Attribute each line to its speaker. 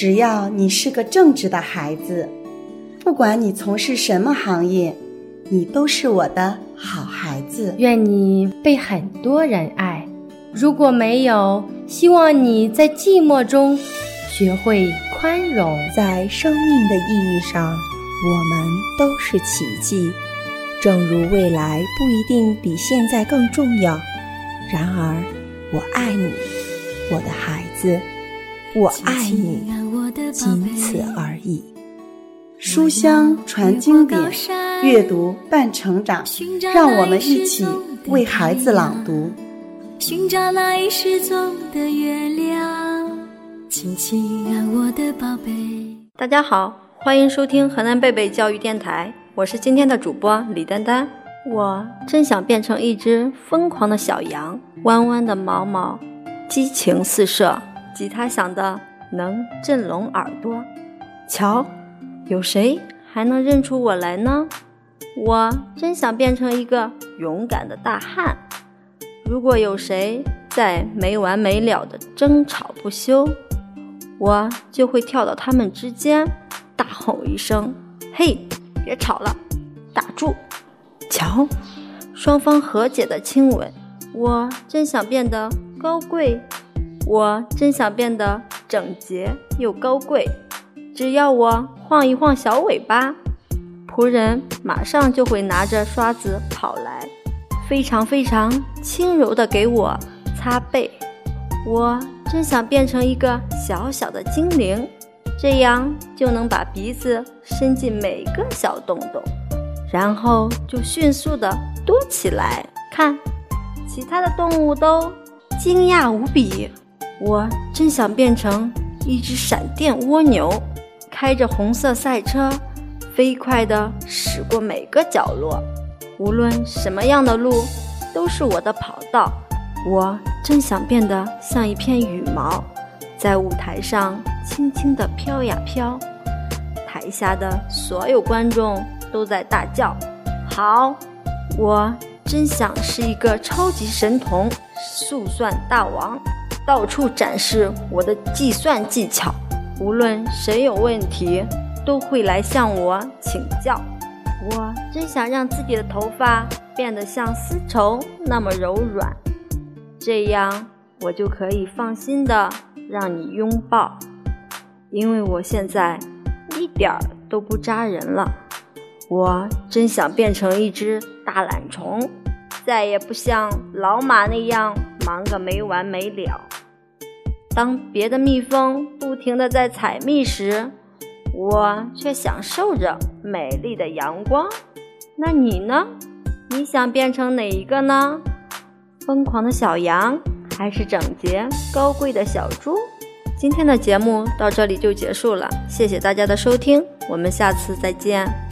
Speaker 1: 只要你是个正直的孩子，不管你从事什么行业，你都是我的好孩子。
Speaker 2: 愿你被很多人爱。如果没有，希望你在寂寞中学会宽容。
Speaker 3: 在生命的意义上，我们都是奇迹。正如未来不一定比现在更重要，然而，我爱你，我的孩子，我爱你，仅此而已。
Speaker 1: 书香传经典，阅读伴成长。让我们一起为孩子朗读。
Speaker 4: 寻找那已失踪的月亮，亲亲爱我的宝贝。
Speaker 5: 大家好，欢迎收听河南贝贝教育电台。我是今天的主播李丹丹，我真想变成一只疯狂的小羊，弯弯的毛毛，激情四射，吉他响的能震聋耳朵。瞧，有谁还能认出我来呢？我真想变成一个勇敢的大汉。如果有谁在没完没了的争吵不休，我就会跳到他们之间，大吼一声：“嘿！”别吵了，打住！瞧，双方和解的亲吻，我真想变得高贵，我真想变得整洁又高贵。只要我晃一晃小尾巴，仆人马上就会拿着刷子跑来，非常非常轻柔地给我擦背。我真想变成一个小小的精灵。这样就能把鼻子伸进每个小洞洞，然后就迅速的多起来。看，其他的动物都惊讶无比。我真想变成一只闪电蜗牛，开着红色赛车，飞快地驶过每个角落。无论什么样的路，都是我的跑道。我真想变得像一片羽毛。在舞台上轻轻地飘呀飘，台下的所有观众都在大叫：“好！”我真想是一个超级神童，速算大王，到处展示我的计算技巧。无论谁有问题，都会来向我请教。我真想让自己的头发变得像丝绸那么柔软，这样我就可以放心的。让你拥抱，因为我现在一点儿都不扎人了。我真想变成一只大懒虫，再也不像老马那样忙个没完没了。当别的蜜蜂不停地在采蜜时，我却享受着美丽的阳光。那你呢？你想变成哪一个呢？疯狂的小羊？还是整洁高贵的小猪。今天的节目到这里就结束了，谢谢大家的收听，我们下次再见。